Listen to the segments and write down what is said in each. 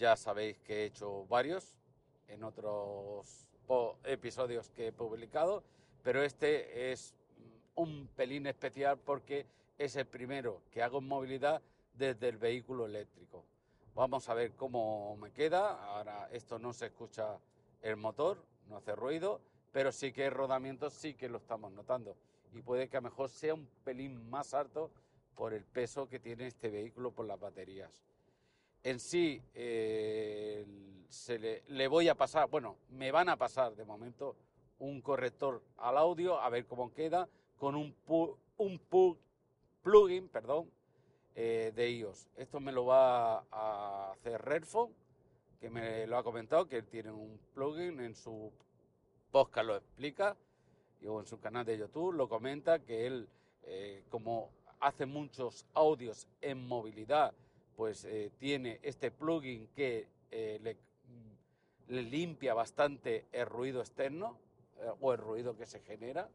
Ya sabéis que he hecho varios en otros episodios que he publicado, pero este es un pelín especial porque es el primero que hago en movilidad desde el vehículo eléctrico. Vamos a ver cómo me queda, ahora esto no se escucha el motor, no hace ruido, pero sí que el rodamiento sí que lo estamos notando y puede que a lo mejor sea un pelín más alto por el peso que tiene este vehículo por las baterías. En sí, eh, se le, voy a pasar, bueno, me van a pasar de momento un corrector al audio, a ver cómo queda, con un, un plugin, perdón, eh, de iOS. Esto me lo va a hacer Redphone, que me lo ha comentado, que tiene un plugin en su podcast, lo explica, o en su canal de YouTube, lo comenta, que él, eh, como hace muchos audios en movilidad, pues eh, tiene este plugin que eh, le, mm, le limpia bastante el ruido externo eh, o el ruido que se genera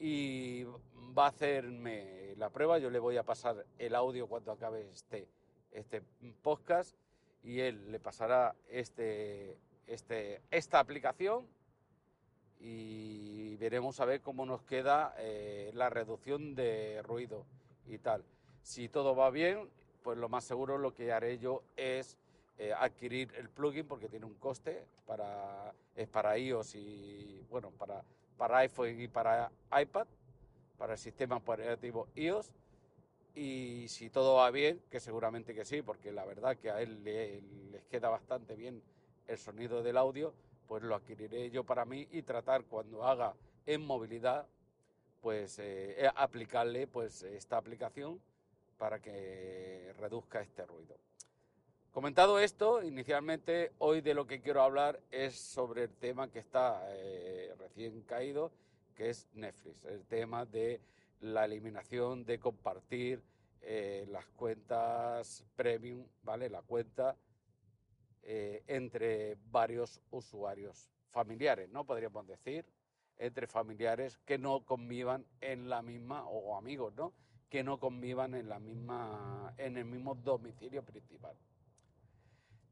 y va a hacerme la prueba. Yo le voy a pasar el audio cuando acabe este, este podcast y él le pasará este, este, esta aplicación y veremos a ver cómo nos queda la reducción de ruido y tal. Si todo va bien, pues lo más seguro lo que haré yo es eh, adquirir el plugin porque tiene un coste para es para iOS y bueno para para iPhone y para iPad para el sistema operativo iOS. Y si todo va bien que seguramente que sí porque la verdad que a él le- les queda bastante bien el sonido del audio pues lo adquiriré yo para mí y tratar cuando haga en movilidad pues eh, eh, aplicarle pues esta aplicación para que reduzca este ruido. Comentado esto, inicialmente hoy de lo que quiero hablar es sobre el tema que está eh, recién caído, que es Netflix, el tema de la eliminación de compartir eh, las cuentas premium, ¿vale? La cuenta eh, entre varios usuarios familiares, ¿no? Podríamos decir, entre familiares que no convivan en la misma, o amigos, ¿no? Que no convivan en la misma, en el mismo domicilio principal.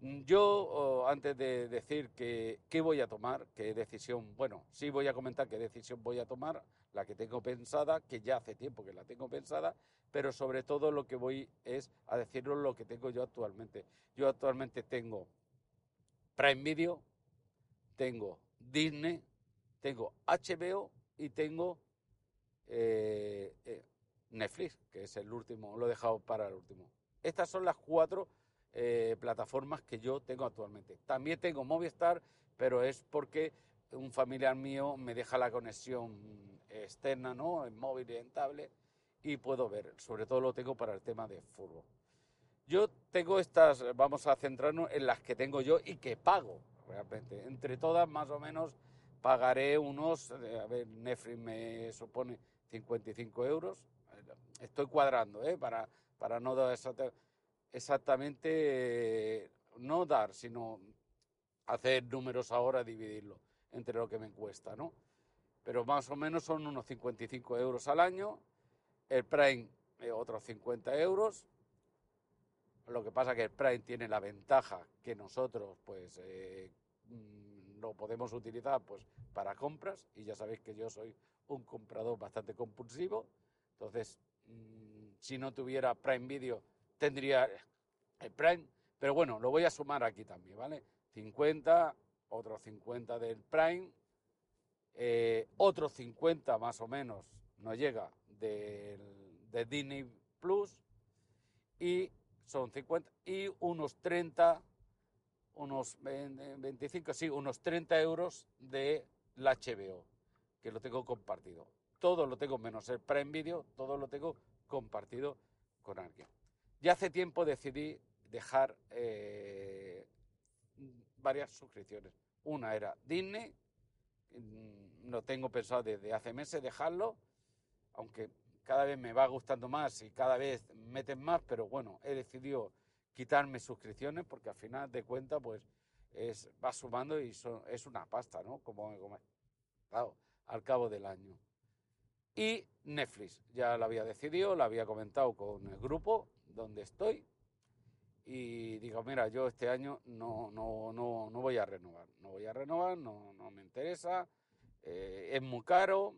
Yo, antes de decir que, qué voy a tomar, qué decisión, bueno, sí voy a comentar qué decisión voy a tomar, la que tengo pensada, que ya hace tiempo que la tengo pensada, pero sobre todo lo que voy es a deciros lo que tengo yo actualmente. Yo actualmente tengo Prime Video, tengo Disney, tengo HBO y tengo eh, eh, Netflix, que es el último, lo he dejado para el último. Estas son las cuatro eh, plataformas que yo tengo actualmente. También tengo Movistar, pero es porque un familiar mío me deja la conexión externa, ¿no? En móvil y en tablet, y puedo ver. Sobre todo lo tengo para el tema de fútbol. Yo tengo estas, vamos a centrarnos en las que tengo yo y que pago realmente. Entre todas, más o menos, pagaré unos, eh, a ver, Netflix me supone 55 euros. Estoy cuadrando, ¿eh? Para, para no dar exacta- exactamente, eh, no dar, sino hacer números ahora, dividirlo entre lo que me cuesta, ¿no? Pero más o menos son unos 55 euros al año. El Prime, eh, otros 50 euros. Lo que pasa que el Prime tiene la ventaja que nosotros, pues, eh, mm, lo podemos utilizar, pues, para compras. Y ya sabéis que yo soy un comprador bastante compulsivo. Entonces, mm, si no tuviera Prime Video, tendría el Prime. Pero bueno, lo voy a sumar aquí también, ¿vale? 50, otros 50 del Prime, eh, otros 50 más o menos nos llega del, de Disney Plus y son 50 y unos 30, unos 25, sí, unos 30 euros de la HBO, que lo tengo compartido. Todo lo tengo menos el Prime Video, todo lo tengo compartido con alguien. Ya hace tiempo decidí dejar eh, varias suscripciones. Una era Disney, mm, no tengo pensado desde hace meses dejarlo, aunque cada vez me va gustando más y cada vez meten más, pero bueno, he decidido quitarme suscripciones porque al final de cuentas pues es, va sumando y es una pasta, ¿no? Como he comentado al cabo del año. Y Netflix, ya lo había decidido, lo había comentado con el grupo donde estoy y digo, mira, yo este año no, no, no, no voy a renovar, no voy a renovar, no, no me interesa, eh, es muy caro,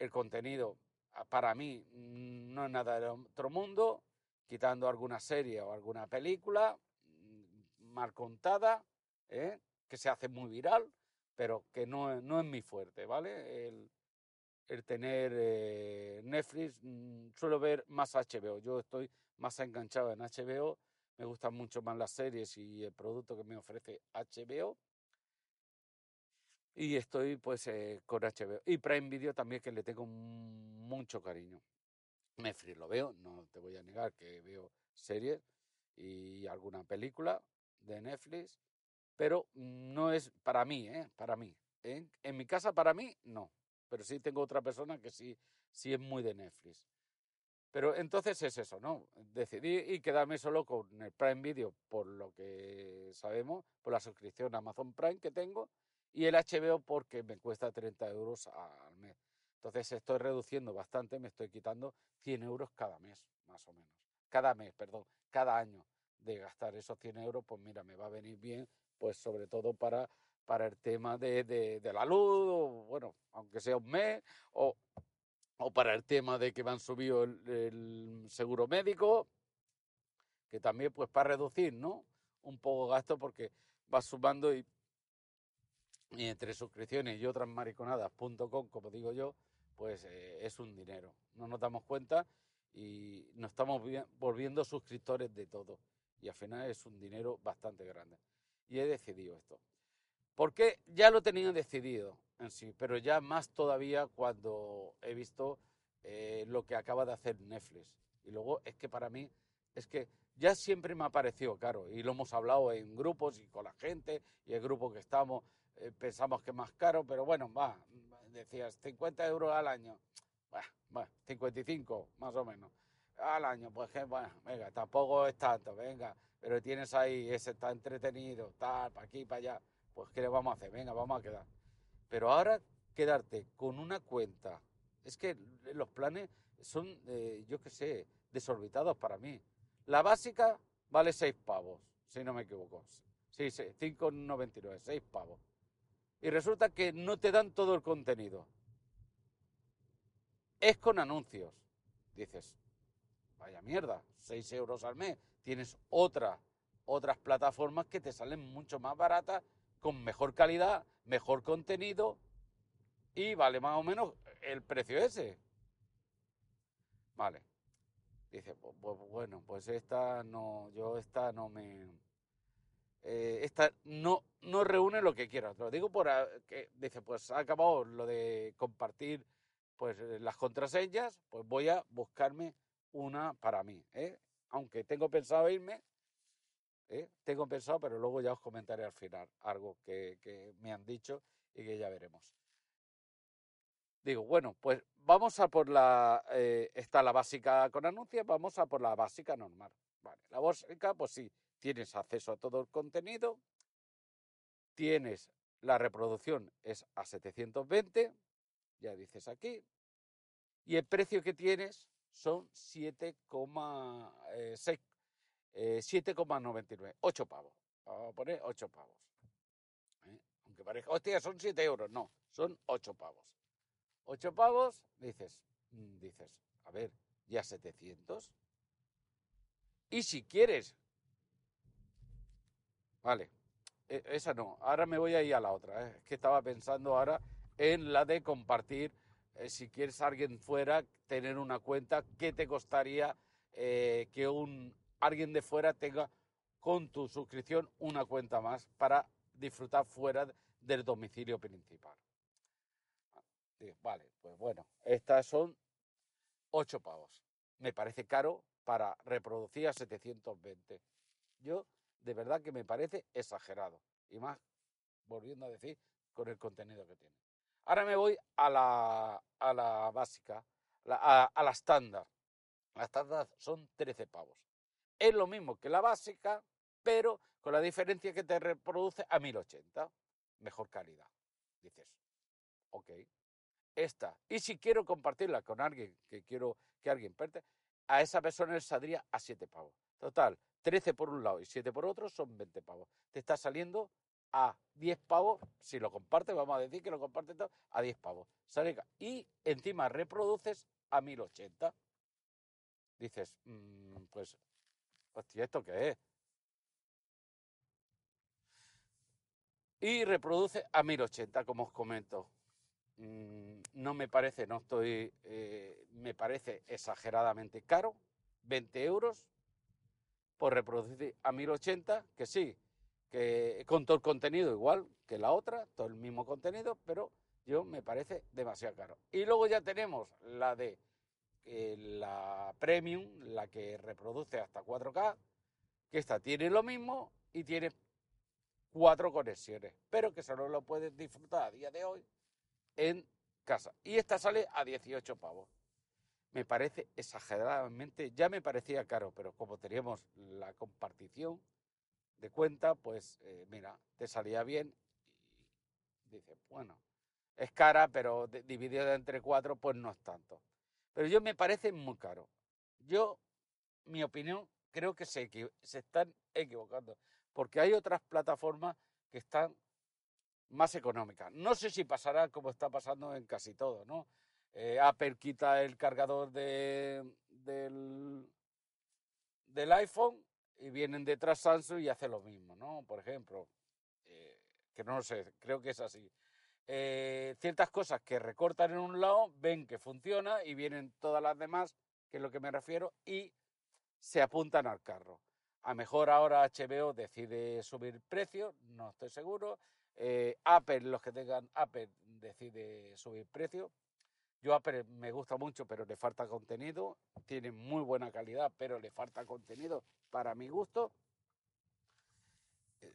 el contenido para mí no es nada de otro mundo, quitando alguna serie o alguna película mm, mal contada, ¿eh? que se hace muy viral, pero que no, no es mi fuerte, ¿vale? El, el tener eh, Netflix, mm, suelo ver más HBO. Yo estoy más enganchado en HBO, me gustan mucho más las series y el producto que me ofrece HBO. Y estoy pues eh, con HBO. Y Prime Video también que le tengo mucho cariño. Netflix lo veo, no te voy a negar que veo series y alguna película de Netflix, pero no es para mí, ¿eh? Para mí. En, en mi casa, para mí, no pero sí tengo otra persona que sí, sí es muy de Netflix. Pero entonces es eso, ¿no? Decidí y quedarme solo con el Prime Video, por lo que sabemos, por la suscripción a Amazon Prime que tengo, y el HBO porque me cuesta 30 euros al mes. Entonces estoy reduciendo bastante, me estoy quitando 100 euros cada mes, más o menos. Cada mes, perdón, cada año de gastar esos 100 euros, pues mira, me va a venir bien, pues sobre todo para para el tema de, de, la luz, o, bueno, aunque sea un mes, o, o para el tema de que me han subido el, seguro médico, que también pues para reducir, ¿no? Un poco gasto porque va sumando y, y entre suscripciones y otras mariconadas.com, como digo yo, pues eh, es un dinero. No nos damos cuenta y nos estamos volviendo suscriptores de todo. Y al final es un dinero bastante grande. Y he decidido esto. Porque ya lo tenía decidido en sí, pero ya más todavía cuando he visto eh, lo que acaba de hacer Netflix. Y luego es que para mí, es que ya siempre me ha parecido caro, y lo hemos hablado en grupos y con la gente, y el grupo que estamos eh, pensamos que es más caro, pero bueno, va, decías 50 euros al año, va, 55 más o menos al año, pues bueno, venga, tampoco es tanto, venga, pero tienes ahí, ese está entretenido, tal, para aquí, para allá pues ¿qué le vamos a hacer? Venga, vamos a quedar. Pero ahora quedarte con una cuenta, es que los planes son, eh, yo qué sé, desorbitados para mí. La básica vale 6 pavos, si no me equivoco. Sí, sí, 5,99, 6 pavos. Y resulta que no te dan todo el contenido. Es con anuncios. Dices, vaya mierda, 6 euros al mes. Tienes otra, otras plataformas que te salen mucho más baratas con mejor calidad, mejor contenido y vale más o menos el precio ese. Vale. Dice, pues, bueno, pues esta no, yo esta no me... Eh, esta no, no reúne lo que quiero. Lo digo por que dice, pues ha acabado lo de compartir pues las contraseñas, pues voy a buscarme una para mí. ¿eh? Aunque tengo pensado irme, ¿eh? Tengo pensado, pero luego ya os comentaré al final algo que, me han dicho y que ya veremos. Digo, bueno, pues vamos a por la, eh, está la básica con anuncios, vamos a por la básica normal. La básica, pues sí, tienes acceso a todo el contenido, tienes la reproducción es a 720, ya dices aquí, y el precio que tienes son 7,6 7,99, eh, 8 pavos. Vamos a poner 8 pavos. ¿eh? Aunque parezca, hostia, son 7 euros. No, son 8 pavos. 8 pavos, dices, mm, dices, a ver, ya 700. Y si quieres, vale, e, esa no, ahora me voy a ir a la otra, ¿eh? es que estaba pensando ahora en la de compartir, si quieres alguien fuera, tener una cuenta, ¿qué te costaría que un, alguien de fuera tenga con tu suscripción una cuenta más para disfrutar fuera del domicilio principal? Vale, pues bueno, estas son 8 pavos. Me parece caro para reproducir a 720. Yo, de verdad que me parece exagerado. Y más, volviendo a decir, con el contenido que tiene. Ahora me voy a la, a la básica, a, la estándar. La estándar son 13 pavos. Es lo mismo que la básica, pero con la diferencia que te reproduce a 1080. Mejor calidad. Dices, ok, esta. Y si quiero compartirla con alguien que quiero que alguien perte, a esa persona le saldría a 7 pavos. Total, 13 por un lado y 7 por otro son 20 pavos. Te está saliendo a 10 pavos, si lo compartes, vamos a decir que lo compartes todo, a 10 pavos. Sale, y encima reproduces a 1080. Dices, mmm, pues, hostia, ¿esto qué es? Y reproduce a 1080, como os comento. Mm, no me parece, no estoy, eh, me parece exageradamente caro, 20 euros por reproducir a 1080, que sí, que con todo el contenido igual que la otra, todo el mismo contenido, pero yo me parece demasiado caro. Y luego ya tenemos la de eh, la premium, la que reproduce hasta 4K, que esta tiene lo mismo y tiene cuatro conexiones, pero que solo lo puedes disfrutar a día de hoy en casa. Y esta sale a 18 pavos. Me parece exageradamente, ya me parecía caro, pero como teníamos la compartición de cuenta, pues eh, mira, te salía bien y dices, bueno, es cara, pero dividida entre cuatro, pues no es tanto. Pero yo me parece muy caro. Yo, mi opinión, creo que se, están equivocando, porque hay otras plataformas que están más económica. No sé si pasará como está pasando en casi todo, ¿no? Eh, Apple quita el cargador de, del, del, iPhone y vienen detrás Samsung y hace lo mismo, ¿no? Por ejemplo, eh, que no lo sé, creo que es así. Eh, ciertas cosas que recortan en un lado, ven que funciona y vienen todas las demás, que es lo que me refiero, y se apuntan al carro. A mejor ahora HBO decide subir precio, no estoy seguro. Eh, Apple, los que tengan Apple, decide subir precio. Yo Apple me gusta mucho, pero le falta contenido. Tiene muy buena calidad, pero le falta contenido para mi gusto. Eh,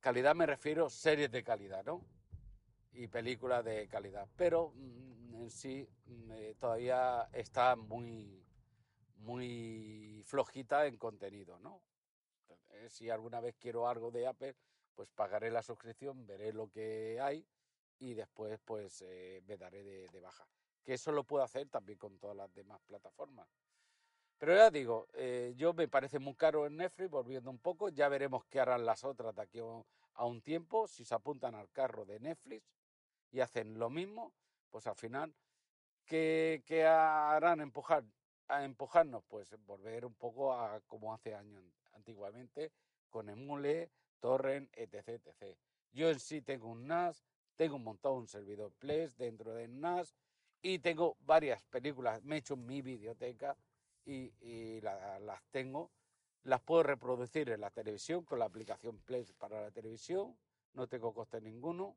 calidad me refiero series de calidad, ¿no? Y películas de calidad. Pero mm, en sí mm, eh, todavía está muy, muy flojita en contenido, ¿no? Si alguna vez quiero algo de Apple, pues pagaré la suscripción, veré lo que hay y después pues eh, me daré de, baja. Que eso lo puedo hacer también con todas las demás plataformas. Pero ya digo, eh, yo me parece muy caro en Netflix, volviendo un poco, ya veremos qué harán las otras de aquí a un tiempo, si se apuntan al carro de Netflix y hacen lo mismo, pues al final, ¿qué, qué harán empujar, a empujarnos? Pues volver un poco a como hace años antiguamente, con Emule, torrent, etc, etc. Yo en sí tengo un NAS, tengo montado un servidor Plex dentro del NAS y tengo varias películas, me he hecho mi biblioteca y, las tengo. Las puedo reproducir en la televisión con la aplicación Plex para la televisión, no tengo coste ninguno.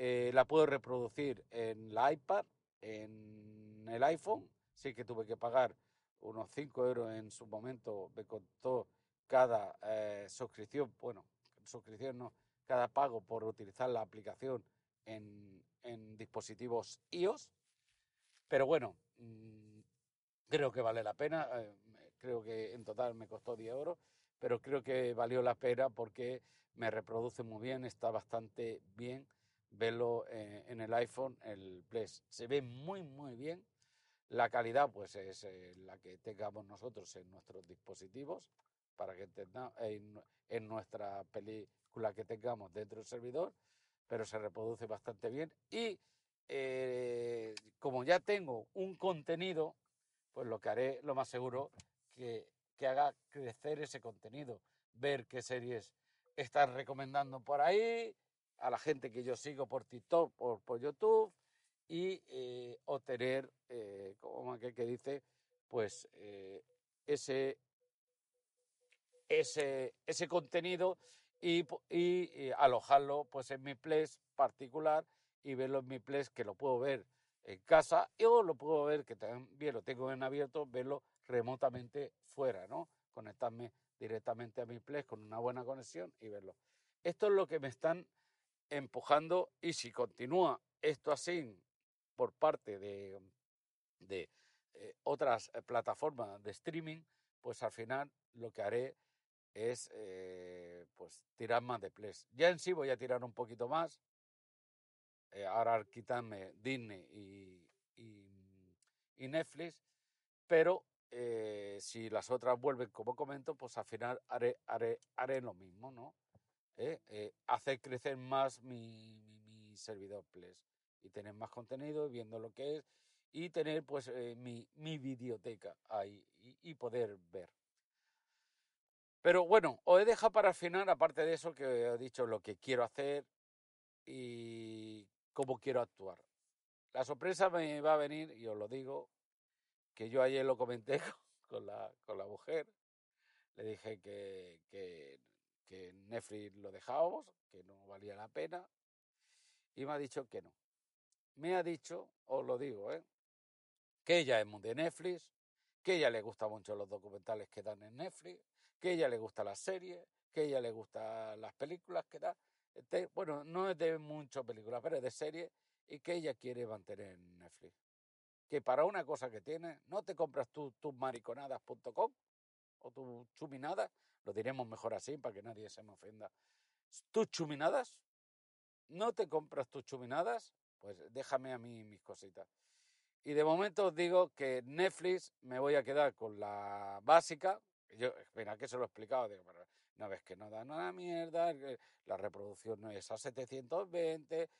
Eh, la puedo reproducir en la iPad, en el iPhone, sí que tuve que pagar unos 5 euros en su momento, me costó cada eh, suscripción, bueno, suscripción no, cada pago por utilizar la aplicación en, dispositivos iOS. Pero bueno, mm, creo que vale la pena. Eh, creo que en total me costó 10 euros, pero creo que valió la pena porque me reproduce muy bien, está bastante bien verlo eh, en el iPhone, el Play. Se ve muy, muy bien. La calidad, pues, es la que tengamos nosotros en nuestros dispositivos para que entendamos en, nuestra película que tengamos dentro del servidor, pero se reproduce bastante bien y eh, como ya tengo un contenido, pues lo que haré, lo más seguro, que, que haga crecer ese contenido, ver qué series están recomendando por ahí, a la gente que yo sigo por TikTok, por, por YouTube, y eh, obtener, eh, como aquel que dice, pues eh, ese, ese, ese contenido y, y, alojarlo pues en mi place particular y verlo en mi place que lo puedo ver en casa o lo puedo ver que también lo tengo en abierto, verlo remotamente fuera, ¿no? Conectarme directamente a mi place con una buena conexión y verlo. Esto es lo que me están empujando y si continúa esto así por parte de, de eh, otras plataformas de streaming, pues al final lo que haré es eh, pues tirar más de plays. Ya en sí voy a tirar un poquito más. Eh, ahora quitarme Disney y, y, y Netflix, pero eh, si las otras vuelven como comento, pues al final haré, haré, haré lo mismo, ¿no? ¿Eh? Eh, hacer crecer más mi, mi, servidor Plex y tener más contenido, viendo lo que es y tener pues eh, mi, mi videoteca ahí y, poder ver. Pero bueno, os he dejado para el final, aparte de eso, que he dicho lo que quiero hacer y cómo quiero actuar. La sorpresa me va a venir, y os lo digo, que yo ayer lo comenté con la, con la mujer. Le dije que, que, que Netflix lo dejábamos, que no valía la pena, y me ha dicho que no. Me ha dicho, os lo digo, ¿eh? que ella es muy de Netflix, que ella le gustan mucho los documentales que dan en Netflix, que ella le gusta las series, que ella le gustan las películas que da. Este, bueno, no es de muchas películas, pero es de series y que ella quiere mantener en Netflix. Que para una cosa que tiene, no te compras tus tu mariconadas.com o tus chuminadas, lo diremos mejor así para que nadie se me ofenda. Tus chuminadas, no te compras tus chuminadas, pues déjame a mí mis cositas. Y de momento os digo que Netflix me voy a quedar con la básica. Yo, mira, que se lo he explicado. Digo, pero una vez que no da nada mierda, la reproducción no es a 720.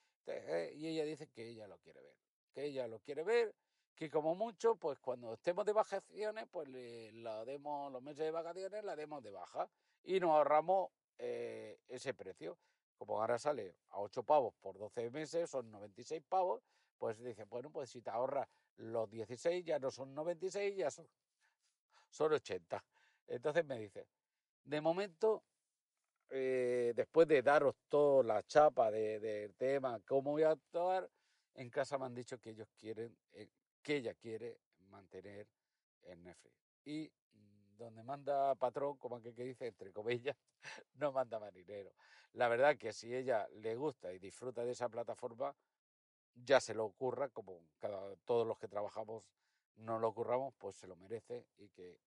Y ella dice que ella lo quiere ver. Que ella lo quiere ver. Que como mucho, pues cuando estemos de vacaciones, pues la demos, los meses de vacaciones, la demos de baja. Y nos ahorramos eh, ese precio. Como ahora sale a 8 pavos por 12 meses, son 96 pavos pues dice, bueno, pues si te ahorras los 16, ya no son 96, ya son, son 80. Entonces me dice, de momento, eh, después de daros toda la chapa del de tema, cómo voy a actuar, en casa me han dicho que ellos quieren, eh, que ella quiere mantener el Netflix. Y mm, donde manda patrón, como aquel que dice, entre comillas, no manda marinero. La verdad que si ella le gusta y disfruta de esa plataforma, ya se lo ocurra, como cada, todos los que trabajamos no lo ocurramos, pues se lo merece y que,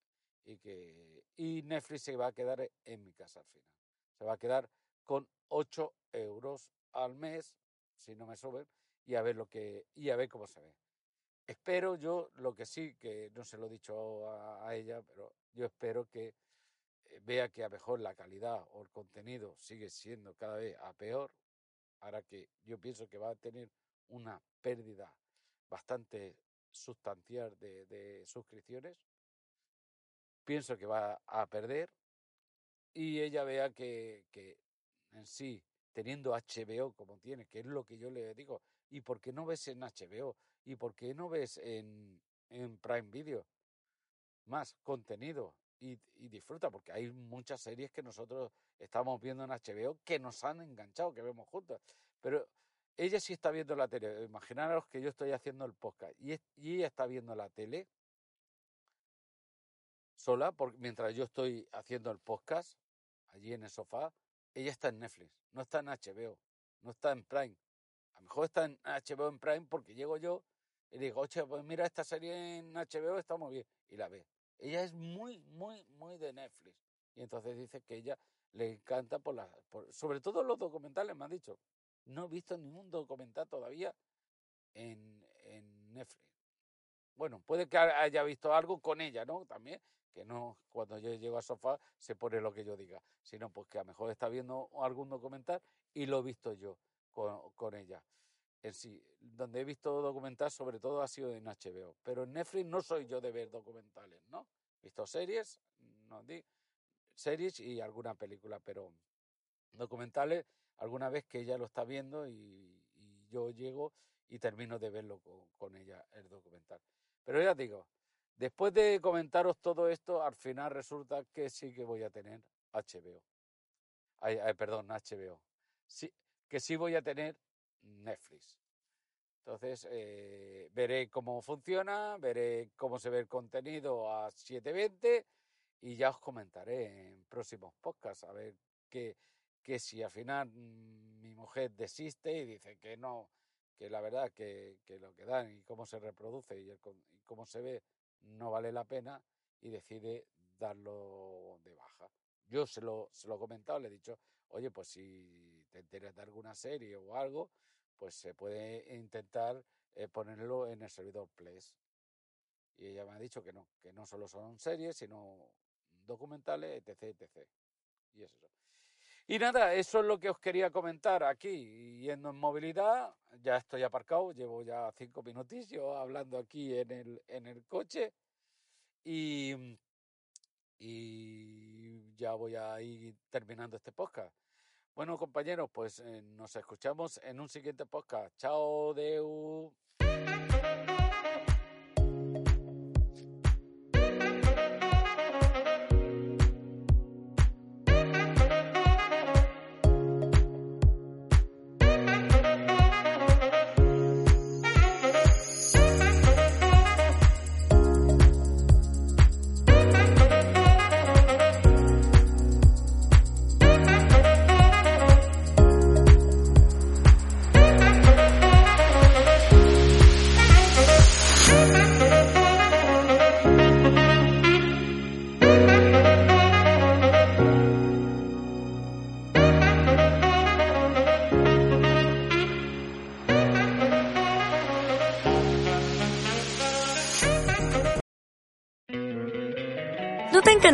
y que y Netflix se va a quedar en mi casa al final. Se va a quedar con 8 euros al mes, si no me suben, y a ver lo que, y a ver cómo se ve. Espero yo, lo que sí, que no se lo he dicho a, ella, pero yo espero que eh, vea que a mejor la calidad o el contenido sigue siendo cada vez a peor, ahora que yo pienso que va a tener una pérdida bastante sustancial de, de, suscripciones. Pienso que va a perder y ella vea que, que, en sí, teniendo HBO como tiene, que es lo que yo le digo, ¿y por qué no ves en HBO? ¿Y por qué no ves en, en Prime Video? Más contenido y, y disfruta, porque hay muchas series que nosotros estamos viendo en HBO que nos han enganchado, que vemos juntos. Pero ella sí está viendo la tele. Imaginaros que yo estoy haciendo el podcast y, y ella está viendo la tele sola, porque mientras yo estoy haciendo el podcast, allí en el sofá, ella está en Netflix, no está en HBO, no está en Prime. A lo mejor está en HBO en Prime porque llego yo y digo, oye, pues mira, esta serie en HBO está muy bien. Y la ve. Ella es muy, muy, muy de Netflix. Y entonces dice que ella le encanta por la, por, sobre todo los documentales, me han dicho. No he visto ningún documental todavía en, en Netflix. Bueno, puede que haya visto algo con ella, ¿no? También, que no cuando yo llego al sofá se pone lo que yo diga, sino pues que a lo mejor está viendo algún documental y lo he visto yo con, con ella. En sí. Donde he visto documentales, sobre todo, ha sido en HBO. Pero en Netflix no soy yo de ver documentales, ¿no? He visto series, no, series y alguna película, pero documentales, alguna vez que ella lo está viendo y, yo llego y termino de verlo con, ella, el documental. Pero ya digo, después de comentaros todo esto, al final resulta que sí que voy a tener HBO. Ay, perdón, HBO. Que sí voy a tener Netflix. Entonces, eh, veré cómo funciona, veré cómo se ve el contenido a 720 y ya os comentaré en próximos podcasts a ver que, que si al final mm, mi mujer desiste y dice que no, que la verdad que, que lo que dan y cómo se reproduce y, y cómo se ve no vale la pena y decide darlo de baja. Yo se lo, se lo he comentado, le he dicho, oye, pues si te enteras de alguna serie o algo, pues se puede intentar eh, ponerlo en el servidor Place. Y ella me ha dicho que no, que no solo son series, sino documentales, etc, etc. Y eso. Y nada, eso es lo que os quería comentar aquí. Yendo en movilidad, ya estoy aparcado, llevo ya cinco minutillos hablando aquí en el, en el coche. Y, y ya voy a ir terminando este podcast. Bueno, compañeros, pues eh, nos escuchamos en un siguiente podcast. Chao, Deu.